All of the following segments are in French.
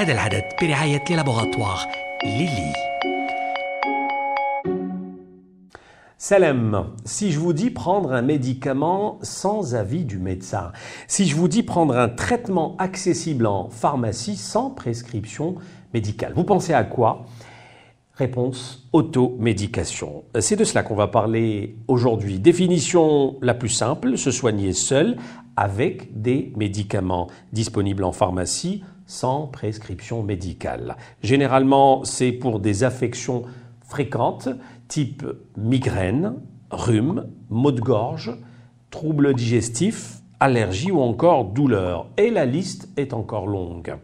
هذا العدد برعاية لي لابوغاتوار ليلي Salem, si je vous dis prendre un médicament sans avis du médecin, si je vous dis prendre un traitement accessible en pharmacie sans prescription médicale, vous pensez à quoi Réponse automédication. C'est de cela qu'on va parler aujourd'hui. Définition la plus simple, se soigner seul avec des médicaments disponibles en pharmacie sans prescription médicale. Généralement, c'est pour des affections fréquentes type migraine, rhume, maux de gorge, troubles digestifs, allergies ou encore douleurs. Et la liste est encore longue.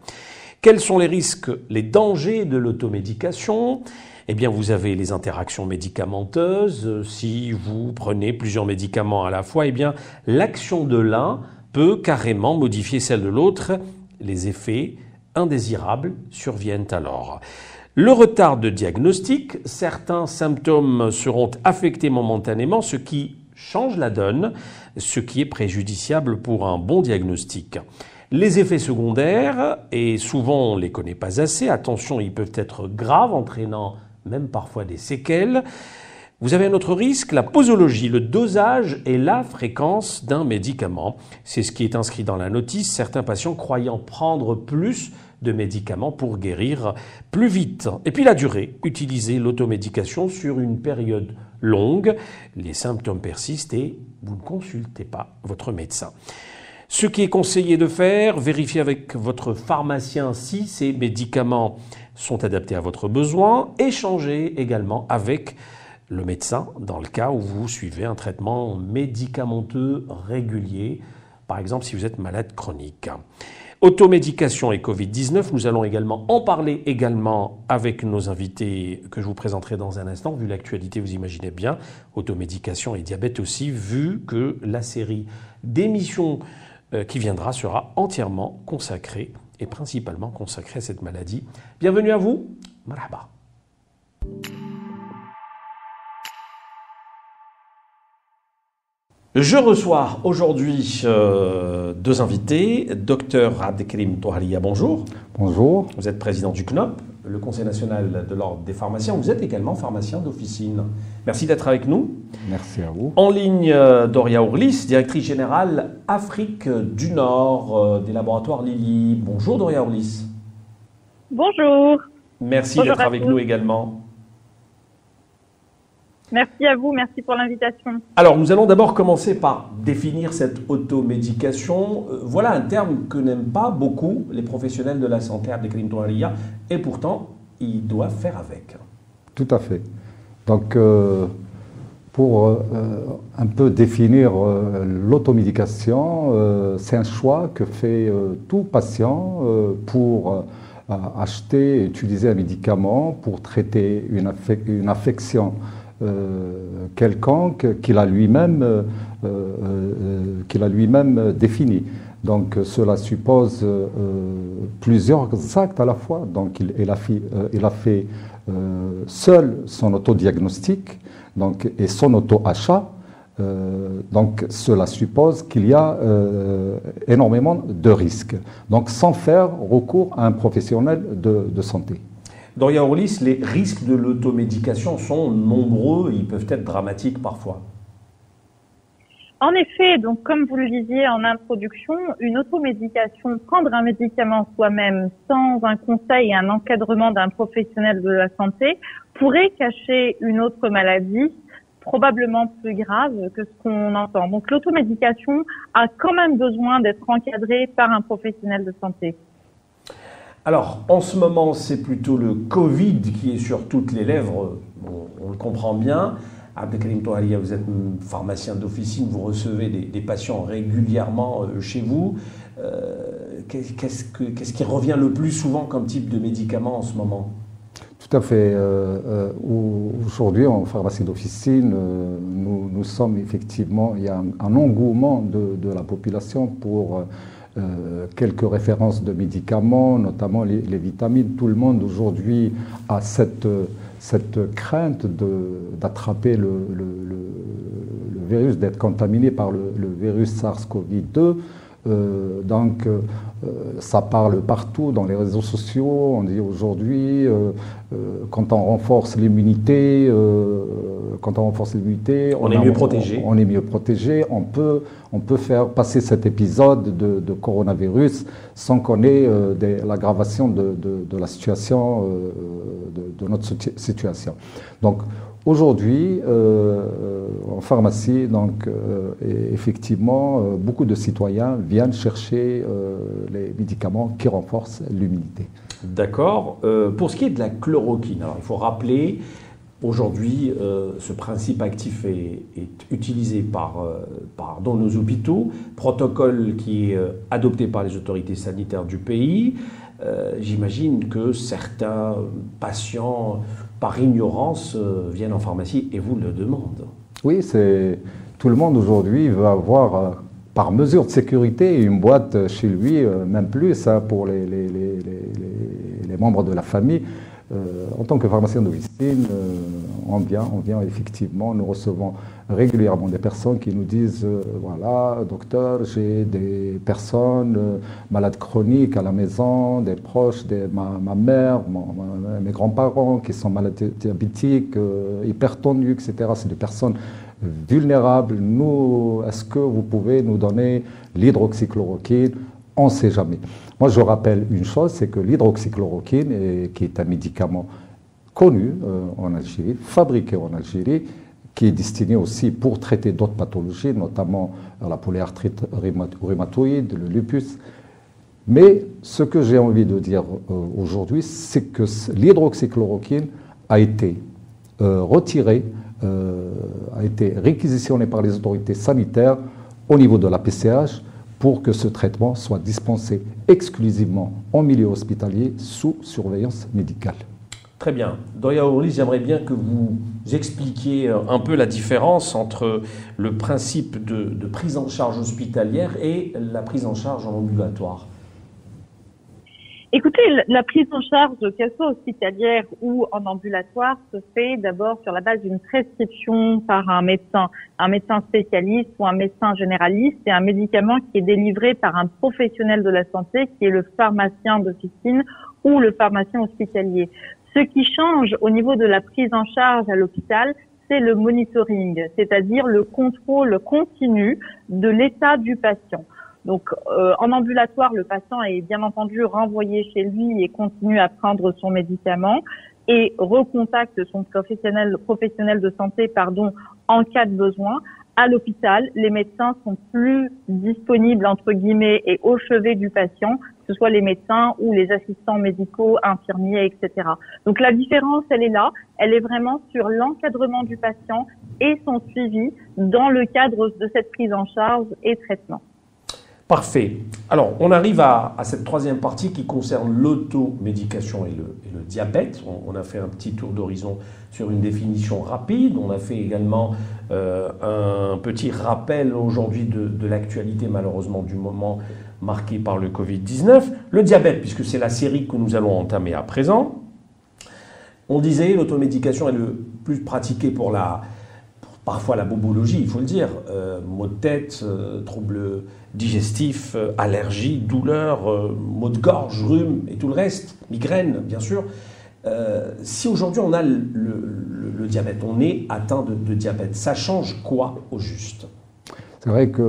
Quels sont les risques, les dangers de l'automédication? Eh bien, vous avez les interactions médicamenteuses. Si vous prenez plusieurs médicaments à la fois, eh bien, l'action de l'un peut carrément modifier celle de l'autre. Les effets indésirables surviennent alors. Le retard de diagnostic, certains symptômes seront affectés momentanément, ce qui change la donne, ce qui est préjudiciable pour un bon diagnostic. Les effets secondaires, et souvent on ne les connaît pas assez, attention, ils peuvent être graves, entraînant même parfois des séquelles. Vous avez un autre risque, la posologie, le dosage et la fréquence d'un médicament. C'est ce qui est inscrit dans la notice. Certains patients croyant prendre plus de médicaments pour guérir plus vite. Et puis la durée, utiliser l'automédication sur une période longue. Les symptômes persistent et vous ne consultez pas votre médecin. Ce qui est conseillé de faire, vérifier avec votre pharmacien si ces médicaments sont adaptés à votre besoin, échanger également avec le médecin dans le cas où vous suivez un traitement médicamenteux régulier, par exemple si vous êtes malade chronique. Automédication et Covid-19, nous allons également en parler également avec nos invités que je vous présenterai dans un instant. Vu l'actualité, vous imaginez bien, automédication et diabète aussi, vu que la série d'émissions euh, qui viendra sera entièrement consacrée et principalement consacrée à cette maladie. Bienvenue à vous. Marhaba. Je reçois aujourd'hui euh, deux invités. Docteur Abdelkrim Touharia, bonjour. Bonjour. Vous êtes président du CNOP, le Conseil national de l'Ordre des pharmaciens. Vous êtes également pharmacien d'officine. Merci d'être avec nous. Merci à vous. En ligne, euh, Doria Ourlis, directrice générale Afrique du Nord euh, des laboratoires Lilly. Bonjour Doria Ourlis. Bonjour. Merci d'être avec nous également. Merci à vous, merci pour l'invitation. Alors, nous allons d'abord commencer par définir cette automédication. Euh, voilà un terme que n'aiment pas beaucoup les professionnels de la santé à Toalia, et pourtant, ils doivent faire avec. Tout à fait. Donc, euh, pour euh, un peu définir l'automédication, c'est un choix que fait tout patient pour acheter et utiliser un médicament pour traiter une, une affection euh, quelconque qu'il a lui-même euh, euh, qu'il a lui-même défini. Donc cela suppose plusieurs actes à la fois. Donc il, a, fait, il a fait seul son autodiagnostic donc, et son auto-achat. donc cela suppose qu'il y a énormément de risques. Donc sans faire recours à un professionnel de santé. Doria Orlis, les risques de l'automédication sont nombreux, ils peuvent être dramatiques parfois. En effet, donc comme vous le disiez en introduction, une automédication, prendre un médicament soi-même sans un conseil et un encadrement d'un professionnel de la santé, pourrait cacher une autre maladie probablement plus grave que ce qu'on entend. Donc l'automédication a quand même besoin d'être encadrée par un professionnel de santé. Alors, en ce moment, c'est plutôt le Covid qui est sur toutes les lèvres, on, le comprend bien. Abdelkarim Touharia, vous êtes pharmacien d'officine, vous recevez des, patients régulièrement euh, chez vous. Euh, qu'est-ce, qui revient le plus souvent comme type de médicament en ce moment? Tout à fait. Euh, aujourd'hui, en pharmacie d'officine, nous, sommes effectivement, il y a un, engouement de, la population pour euh, quelques références de médicaments, notamment les, vitamines. Tout le monde aujourd'hui a cette, cette crainte d'attraper le, le, virus, d'être contaminé par le, virus SARS-CoV-2. Euh, donc, euh, ça parle partout dans les réseaux sociaux. On dit aujourd'hui, euh, quand on renforce l'immunité, quand on renforce l'immunité, on, est mieux protégé. On, est mieux protégé. On peut, on peut faire passer cet épisode de, coronavirus sans qu'on ait l'aggravation de, de, la situation, de, notre situation. Donc, Aujourd'hui, euh, en pharmacie, donc, euh, effectivement, euh, beaucoup de citoyens viennent chercher les médicaments qui renforcent l'immunité. D'accord. pour ce qui est de la chloroquine, il faut rappeler, aujourd'hui, ce principe actif est, utilisé par, dans nos hôpitaux, protocole qui est adopté par les autorités sanitaires du pays. J'imagine que certains patients par ignorance, euh, viennent en pharmacie et vous le demandent. Oui, c'est tout le monde aujourd'hui veut avoir, euh, par mesure de sécurité, une boîte chez lui, euh, même plus ça pour les, les, les, les membres de la famille. En tant que pharmacien d'officine, on vient, on vient effectivement, nous recevons régulièrement des personnes qui nous disent euh, voilà, docteur, j'ai des personnes euh, malades chroniques à la maison, des proches ma, mère, mes grands-parents qui sont malades diabétiques, euh, hypertendus, etc. C'est des personnes vulnérables. Nous, est-ce que vous pouvez nous donner l'hydroxychloroquine? On ne sait jamais. Moi, je rappelle une chose c'est que l'hydroxychloroquine, qui est un médicament connu en Algérie, fabriqué en Algérie, qui est destiné aussi pour traiter d'autres pathologies, notamment la polyarthrite rhumatoïde, le lupus. Mais ce que j'ai envie de dire euh, aujourd'hui, c'est que l'hydroxychloroquine a été euh, retirée, euh, a été réquisitionnée par les autorités sanitaires au niveau de la PCH pour que ce traitement soit dispensé exclusivement en milieu hospitalier sous surveillance médicale. Très bien. Doya Orlis, j'aimerais bien que vous expliquiez euh, un peu la différence entre le principe de, prise en charge hospitalière et la prise en charge en ambulatoire. Écoutez, la prise en charge, qu'elle soit hospitalière ou en ambulatoire, se fait d'abord sur la base d'une prescription par un médecin, un médecin spécialiste ou un médecin généraliste et un médicament qui est délivré par un professionnel de la santé qui est le pharmacien d'officine ou le pharmacien hospitalier. Ce qui change au niveau de la prise en charge à l'hôpital, c'est le monitoring, c'est-à-dire le contrôle continu de l'état du patient. Donc, euh, en ambulatoire, le patient est bien entendu renvoyé chez lui et continue à prendre son médicament et recontacte son professionnel, de santé, en cas de besoin à l'hôpital, les médecins sont plus disponibles, entre guillemets, et au chevet du patient, que ce soit les médecins ou les assistants médicaux, infirmiers, etc. Donc la différence, elle est là. Elle est vraiment sur l'encadrement du patient et son suivi dans le cadre de cette prise en charge et traitement. Parfait. Alors, on arrive à, cette troisième partie qui concerne l'automédication et le, diabète. On, a fait un petit tour d'horizon sur une définition rapide. On a fait également euh, un petit rappel aujourd'hui de, l'actualité, malheureusement, du moment marqué par le Covid-19. Le diabète, puisque c'est la série que nous allons entamer à présent. On disait l'automédication est le plus pratiquée pour la, parfois la bobologie, il faut le dire, euh, maux de tête, euh, troubles digestifs, euh, allergies, douleurs, euh, maux de gorge, rhume et tout le reste, migraine bien sûr. si aujourd'hui on a le, diabète, on est atteint de, diabète, ça change quoi au juste? C'est vrai que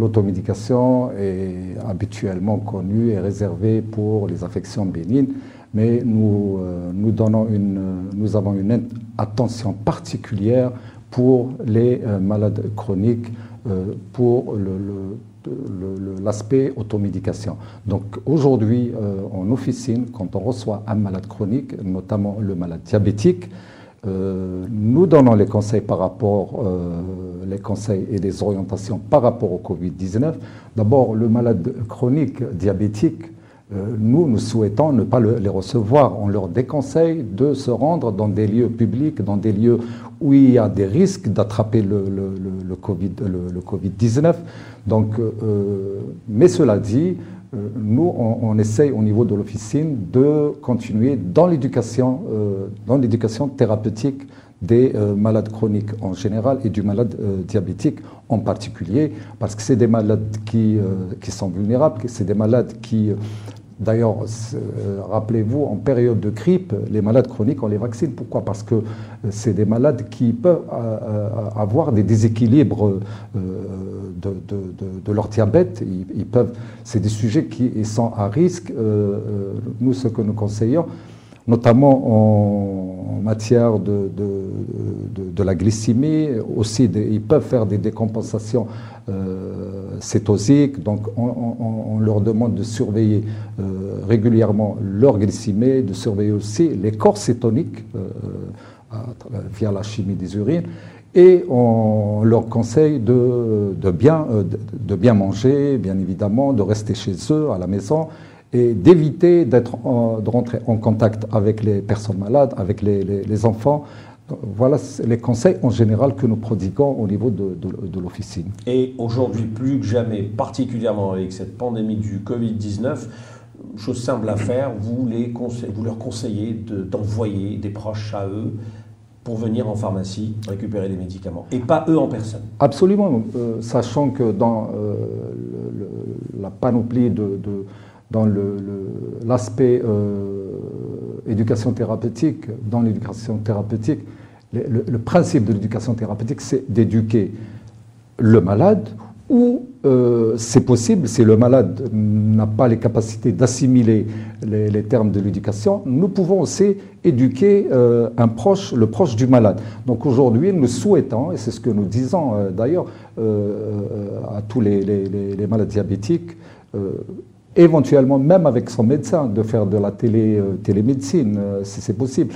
l'automédication est habituellement connue et réservée pour les affections bénignes, mais nous, nous, donnons une, nous avons une attention particulière pour les euh, malades chroniques, euh, pour l'aspect automédication. Donc aujourd'hui, euh, en officine, quand on reçoit un malade chronique, notamment le malade diabétique, nous donnons les conseils par rapport, les conseils et les orientations par rapport au Covid-19. D'abord, le malade chronique diabétique, nous, nous souhaitons ne pas les recevoir. On leur déconseille de se rendre dans des lieux publics, dans des lieux où il y a des risques d'attraper le, le, COVID, le, COVID-19. Donc, euh, mais cela dit, euh, nous, on, essaye au niveau de l'officine de continuer dans l'éducation, euh, thérapeutique des malades chroniques en général et du malade diabétique en particulier, parce que c'est des malades qui, qui sont vulnérables, c'est des malades qui D'ailleurs, euh, rappelez-vous, en période de grippe, les malades chroniques, on les vaccine. Pourquoi? Parce que euh, c'est des malades qui peuvent euh, avoir des déséquilibres de, leur diabète. Ils, peuvent, c'est des sujets qui sont à risque. Nous, ce que nous conseillons, notamment en, matière de, la glycémie, aussi ils peuvent faire des décompensations euh, cétosiques, donc on, leur demande de surveiller euh, régulièrement leur glycémie, de surveiller aussi les corps cétoniques euh, via la chimie des urines. Et on leur conseille de, de, bien, de, bien manger, bien évidemment, de rester chez eux, à la maison, et d'éviter d'être de rentrer en contact avec les personnes malades, avec les, enfants. Voilà les conseils en général que nous prodiguons au niveau de, de, l'officine. Et aujourd'hui, plus que jamais, particulièrement avec cette pandémie du Covid-19, chose simple à faire, vous, les vous leur conseillez d'envoyer des proches à eux pour venir en pharmacie récupérer des médicaments, et pas eux en personne. Absolument, euh, sachant que dans euh, la panoplie de dans l'aspect euh, éducation thérapeutique, dans l'éducation thérapeutique, le, principe de l'éducation thérapeutique, c'est d'éduquer le malade ou euh, c'est possible, si le malade n'a pas les capacités d'assimiler les, termes de l'éducation, nous pouvons aussi éduquer euh, un proche, le proche du malade. Donc aujourd'hui, nous souhaitons, et c'est ce que nous disons d'ailleurs à tous les, malades diabétiques, éventuellement même avec son médecin, de faire de la télé, euh, télémédecine, euh, si c'est possible.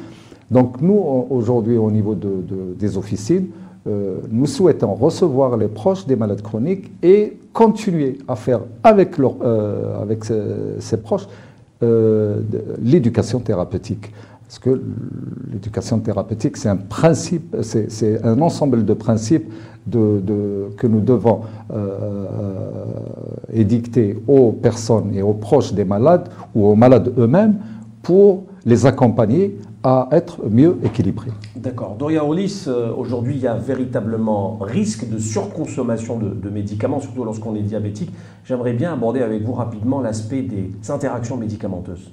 Donc nous, aujourd'hui, au niveau de, des officines, euh, nous souhaitons recevoir les proches des malades chroniques et continuer à faire avec, leur, avec ces, proches l'éducation thérapeutique. Parce que l'éducation thérapeutique, c'est un principe, c'est un ensemble de principes que nous devons euh, édicter aux personnes et aux proches des malades ou aux malades eux-mêmes pour les accompagner à être mieux équilibrés. D'accord. Doria Olis, euh, aujourd'hui, il y a véritablement risque de surconsommation de médicaments, surtout lorsqu'on est diabétique. J'aimerais bien aborder avec vous rapidement l'aspect des interactions médicamenteuses.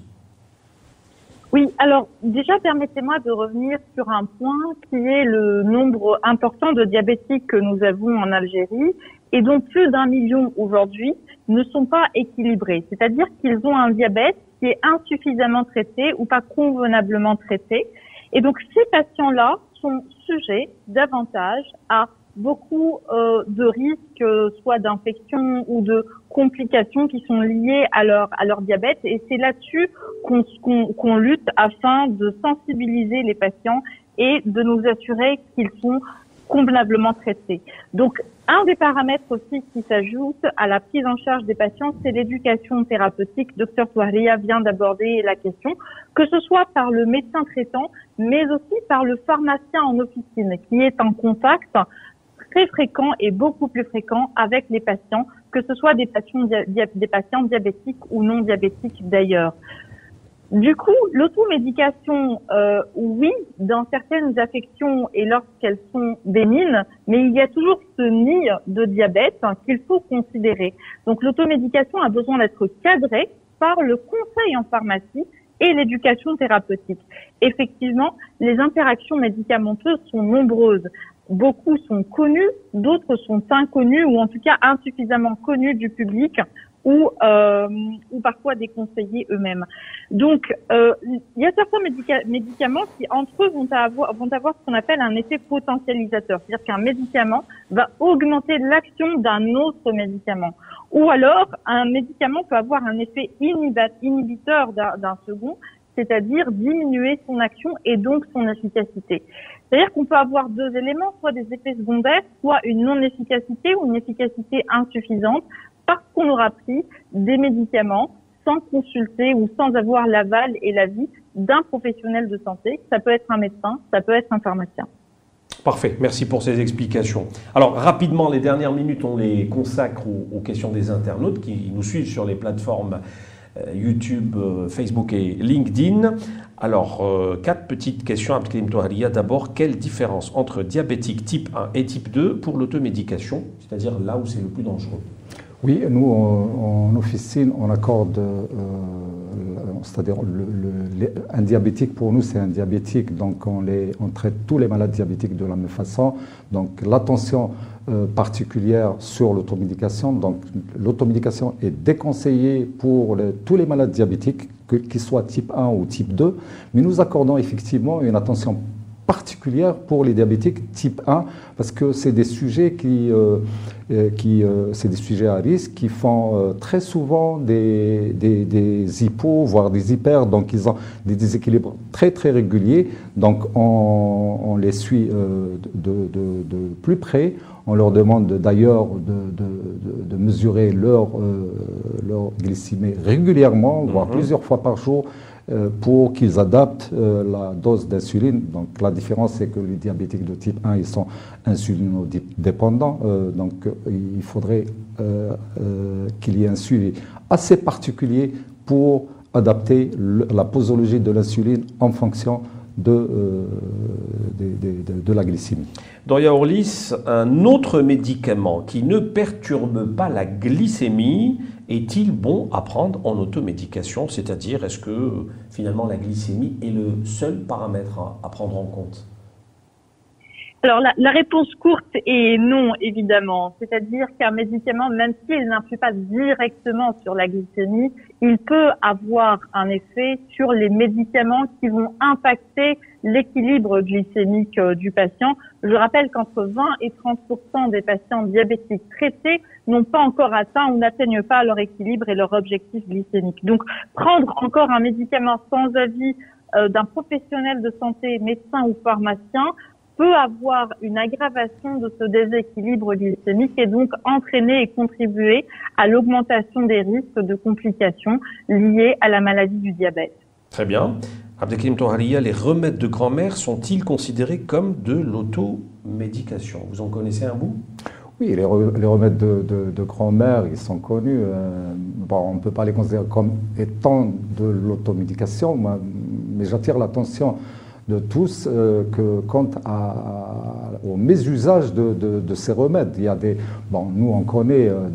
Oui, alors déjà permettez-moi de revenir sur un point qui est le nombre important de diabétiques que nous avons en Algérie et dont plus d'un million aujourd'hui ne sont pas équilibrés, c'est-à-dire qu'ils ont un diabète qui est insuffisamment traité ou pas convenablement traité. Et donc ces patients-là sont sujets davantage à beaucoup euh, de risques, euh, soit d'infection ou de complications qui sont liées à leur à leur diabète. Et c'est là-dessus qu'on qu'on lutte afin de sensibiliser les patients et de nous assurer qu'ils sont convenablement traités. Donc, un des paramètres aussi qui s'ajoute à la prise en charge des patients, c'est l'éducation thérapeutique. Docteur Touaria vient d'aborder la question, que ce soit par le médecin traitant, mais aussi par le pharmacien en officine, qui est en contact très fréquent et beaucoup plus fréquent avec les patients, que ce soit des patients, diabétiques ou non diabétiques d'ailleurs. Du coup, l'automédication, euh, oui, dans certaines affections et lorsqu'elles sont bénignes, mais il y a toujours ce nid de diabète qu'il faut considérer. Donc l'automédication a besoin d'être cadrée par le conseil en pharmacie et l'éducation thérapeutique. Effectivement, les interactions médicamenteuses sont nombreuses beaucoup sont connus, d'autres sont inconnus ou en tout cas insuffisamment connus du public ou, euh, ou parfois des conseillers eux-mêmes. Donc, euh, il y a certains médicaments qui, entre eux, vont avoir, vont avoir ce qu'on appelle un effet potentialisateur. C'est-à-dire qu'un médicament va augmenter l'action d'un autre médicament. Ou alors, un médicament peut avoir un effet inhibiteur d'un second, c'est-à-dire diminuer son action et donc son efficacité. C'est-à-dire qu'on peut avoir deux éléments, soit des effets secondaires, soit une non-efficacité ou une efficacité insuffisante, parce qu'on aura pris des médicaments sans consulter ou sans avoir l'aval et l'avis d'un professionnel de santé. Ça peut être un médecin, ça peut être un pharmacien. Parfait, merci pour ces explications. Alors rapidement, les dernières minutes, on les consacre aux, questions des internautes qui nous suivent sur les plateformes YouTube, Facebook et LinkedIn. Alors, quatre petites questions, Abdelkrim Touharia. D'abord, quelle différence entre diabétique type 1 et type 2 pour l'automédication, c'est-à-dire là où c'est le plus dangereux? Oui, nous, en, officine, on accorde, euh, c'est-à-dire un diabétique, pour nous, c'est un diabétique, donc on, on, traite tous les malades diabétiques de la même façon. Donc l'attention euh, particulière sur l'automédication, donc l'automédication est déconseillée pour tous les malades diabétiques, qu'ils soient type 1 ou type 2, mais nous accordons effectivement une attention particulière pour les diabétiques type 1 parce que c'est des sujets qui, euh, euh, qui euh, c'est des sujets à risque qui font très souvent des, des, des, hypos voire des hyper donc ils ont des déséquilibres très très réguliers donc on, on les suit de, de, de, plus près on leur demande d'ailleurs de, de, mesurer leur, leur glycémie régulièrement voire mhm. plusieurs fois par jour pour qu'ils adaptent euh, la dose d'insuline. Donc la différence, c'est que les diabétiques de type 1, ils sont insulinodépendants. Euh, donc il faudrait qu'il y ait un suivi assez particulier pour adapter la posologie de l'insuline en fonction de, de, de, la glycémie. Doria Orlis, un autre médicament qui ne perturbe pas la glycémie est-il bon à prendre en automédication? C'est-à-dire, est-ce que finalement la glycémie est le seul paramètre à, prendre en compte? Alors la, la, réponse courte est non, évidemment. C'est-à-dire qu'un médicament, même s'il n'influe pas directement sur la glycémie, il peut avoir un effet sur les médicaments qui vont impacter l'équilibre glycémique euh, du patient. Je rappelle qu'entre 20 et 30% des patients diabétiques traités n'ont pas encore atteint ou n'atteignent pas leur équilibre et leur objectif glycémique. Donc prendre encore un médicament sans avis euh, d'un professionnel de santé, médecin ou pharmacien, peut avoir une aggravation de ce déséquilibre glycémique et donc entraîner et contribuer à l'augmentation des risques de complications liées à la maladie du diabète. Très bien. Abdelkrim Toharia, les remèdes de grand-mère sont-ils considérés comme de l'automédication? Vous en connaissez un bout? Oui, les, remèdes de, grand-mère, ils sont connus. Euh, bon, on ne peut pas les considérer comme étant de l'automédication, mais j'attire l'attention de tous euh, que quant au mésusage de, ces remèdes. Il y a des, bon, nous on connaît euh,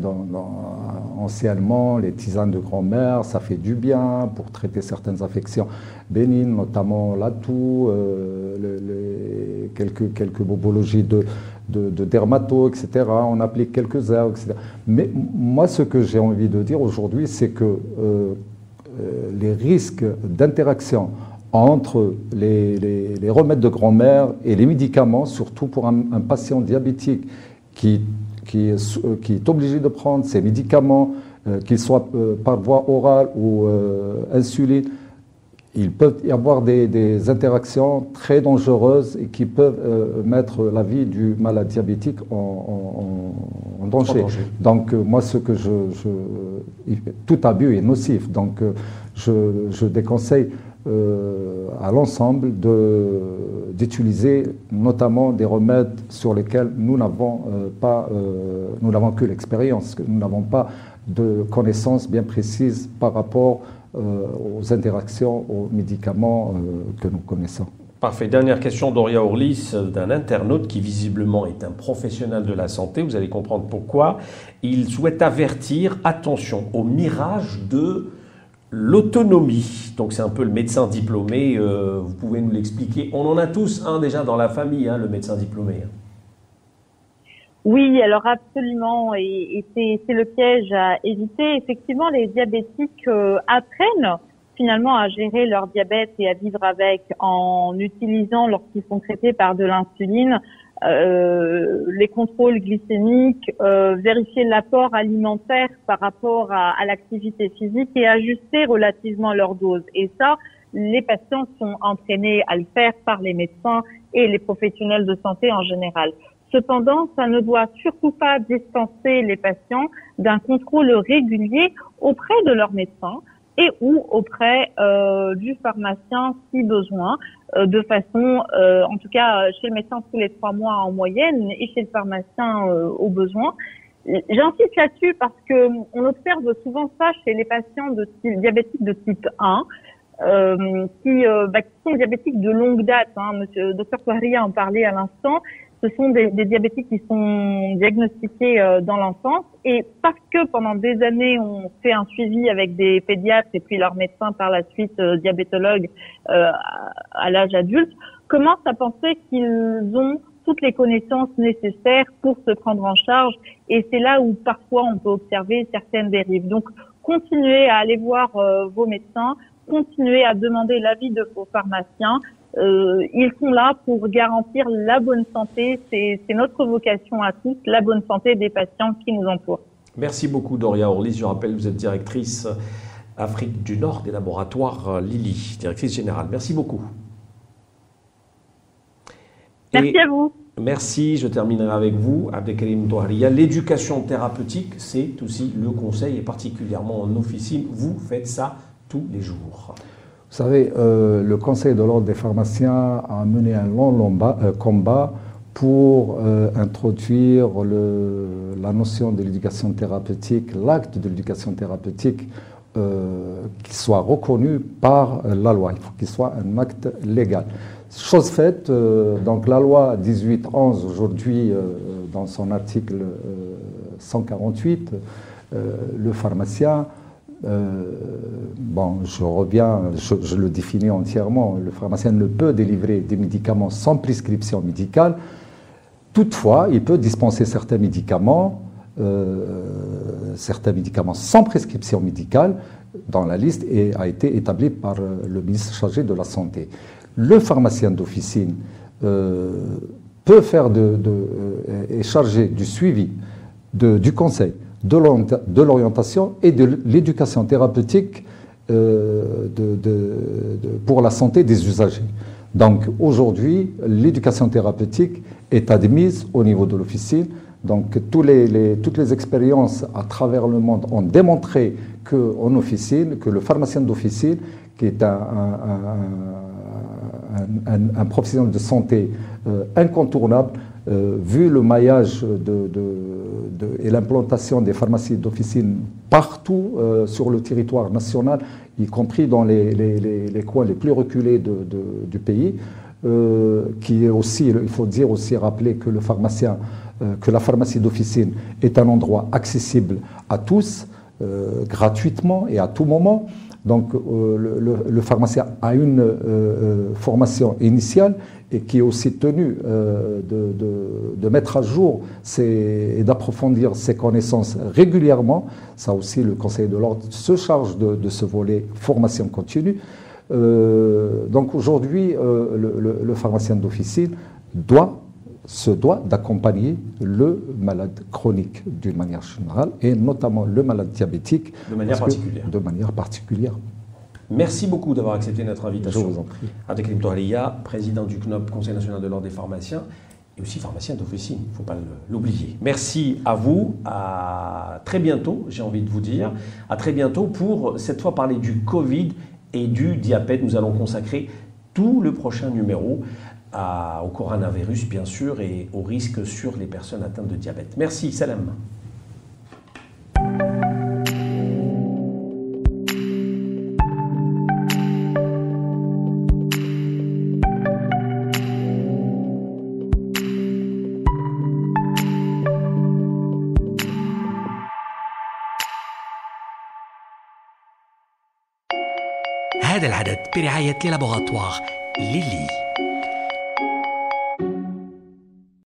anciennement les tisanes de grand-mère, ça fait du bien pour traiter certaines affections bénignes, notamment la toux, euh, quelques, quelques bobologies de, de, de etc. On applique quelques herbes, etc. Mais moi, ce que j'ai envie de dire aujourd'hui, c'est que les risques d'interaction entre les, les, remèdes de grand-mère et les médicaments, surtout pour un, patient diabétique qui, qui, est, euh, qui, est, obligé de prendre ces médicaments, euh, qu'ils soient euh, par voie orale ou insuline, il peut y avoir des, des, interactions très dangereuses et qui peuvent mettre la vie du malade diabétique en, en, danger. Donc moi, ce que je, je, tout abus est nocif. Donc je, je déconseille euh, à l'ensemble d'utiliser notamment des remèdes sur lesquels nous n'avons euh, pas, euh, nous n'avons que l'expérience, nous n'avons pas de connaissances bien précises par rapport aux interactions, aux médicaments que nous connaissons. Parfait. Dernière question d'Oria Orlis, d'un internaute qui visiblement est un professionnel de la santé. Vous allez comprendre pourquoi. Il souhaite avertir, attention, au mirage de L'autonomie, donc c'est un peu le médecin diplômé, euh, vous pouvez nous l'expliquer. On en a tous un déjà dans la famille, hein, le médecin diplômé. Oui, alors absolument, et, c'est le piège à éviter. Effectivement, les diabétiques euh, apprennent finalement à gérer leur diabète et à vivre avec en utilisant, lorsqu'ils sont traités par de l'insuline, euh, les contrôles glycémiques, euh, vérifier l'apport alimentaire par rapport à, à l'activité physique et ajuster relativement leur dose. Et ça, les patients sont entraînés à le faire par les médecins et les professionnels de santé en général. Cependant, ça ne doit surtout pas dispenser les patients d'un contrôle régulier auprès de leur médecin et ou auprès euh, du pharmacien si besoin, de façon, euh, en tout cas chez le médecin tous les trois mois en moyenne et chez le pharmacien au besoin. J'insiste là-dessus parce que on observe souvent ça chez les patients de type diabétiques de type 1. Euh, qui, euh, bah, qui, sont diabétiques de longue date. Hein. Monsieur Dr Touaria en parlait à l'instant. Ce sont des, des, diabétiques qui sont diagnostiqués euh, dans l'enfance et parce que pendant des années on fait un suivi avec des pédiatres et puis leurs médecins par la suite euh, diabétologues à, à l'âge adulte, commencent à penser qu'ils ont toutes les connaissances nécessaires pour se prendre en charge et c'est là où parfois on peut observer certaines dérives. Donc continuez à aller voir vos médecins, continuer à demander l'avis de vos pharmaciens. Euh, ils sont là pour garantir la bonne santé. C'est notre vocation à tous, la bonne santé des patients qui nous entourent. Merci beaucoup Doria Orlis. Je rappelle, vous êtes directrice Afrique du Nord des laboratoires Lilly, directrice générale. Merci beaucoup. Merci à vous. Merci, je terminerai avec vous, Abdelkarim Touharia. L'éducation thérapeutique, c'est aussi le conseil, et particulièrement en officine. Vous faites ça tous les jours Vous savez, euh, le Conseil de l'ordre des pharmaciens a mené un long, euh, combat pour euh, introduire la notion de l'éducation thérapeutique, l'acte de l'éducation thérapeutique, qui soit reconnu par la loi. Il faut qu'il soit un acte légal. Chose faite, donc la loi 1811 aujourd'hui, dans son article 148, le pharmacien euh, bon, je reviens, je, le définis entièrement. Le pharmacien ne peut délivrer des médicaments sans prescription médicale. Toutefois, il peut dispenser certains médicaments, euh, certains médicaments sans prescription médicale dans la liste et a été établi par euh, le ministre chargé de la Santé. Le pharmacien d'officine peut faire de, est chargé du suivi du conseil de l'orientation et de l'éducation thérapeutique euh, pour la santé des usagers. Donc aujourd'hui, l'éducation thérapeutique est admise au niveau de l'officine. Donc toutes les expériences à travers le monde ont démontré qu'en officine, que le pharmacien d'officine, qui est un, professionnel de santé euh, incontournable, euh, vu le maillage et l'implantation des pharmacies d'officine partout euh, sur le territoire national, y compris dans les, coins les plus reculés du pays, euh, qui est aussi, il faut dire aussi rappeler que la pharmacie d'officine est un endroit accessible à tous, gratuitement et à tout moment. Donc le, pharmacien a une formation initiale et qui est aussi tenu euh, de, mettre à jour et d'approfondir ses connaissances régulièrement. Ça aussi, le Conseil de l'ordre se charge de, ce volet formation continue. Euh, donc aujourd'hui, euh, le, pharmacien d'officine doit se doit d'accompagner le malade chronique d'une manière générale et notamment le malade diabétique de manière particulière. de manière particulière. Merci beaucoup d'avoir accepté notre invitation. Je vous en prie. Abdelkrim président du CNOP, Conseil national de l'ordre des pharmaciens, et aussi pharmacien d'officine, il ne faut pas l'oublier. Merci à vous, à très bientôt, j'ai envie de vous dire, à très bientôt pour cette fois parler du Covid et du diabète. Nous allons consacrer tout le prochain numéro au coronavirus, bien sûr, et aux risques sur les personnes atteintes de diabète. Merci, salam. هذا العدد برعاية لابوغاتوار ليلي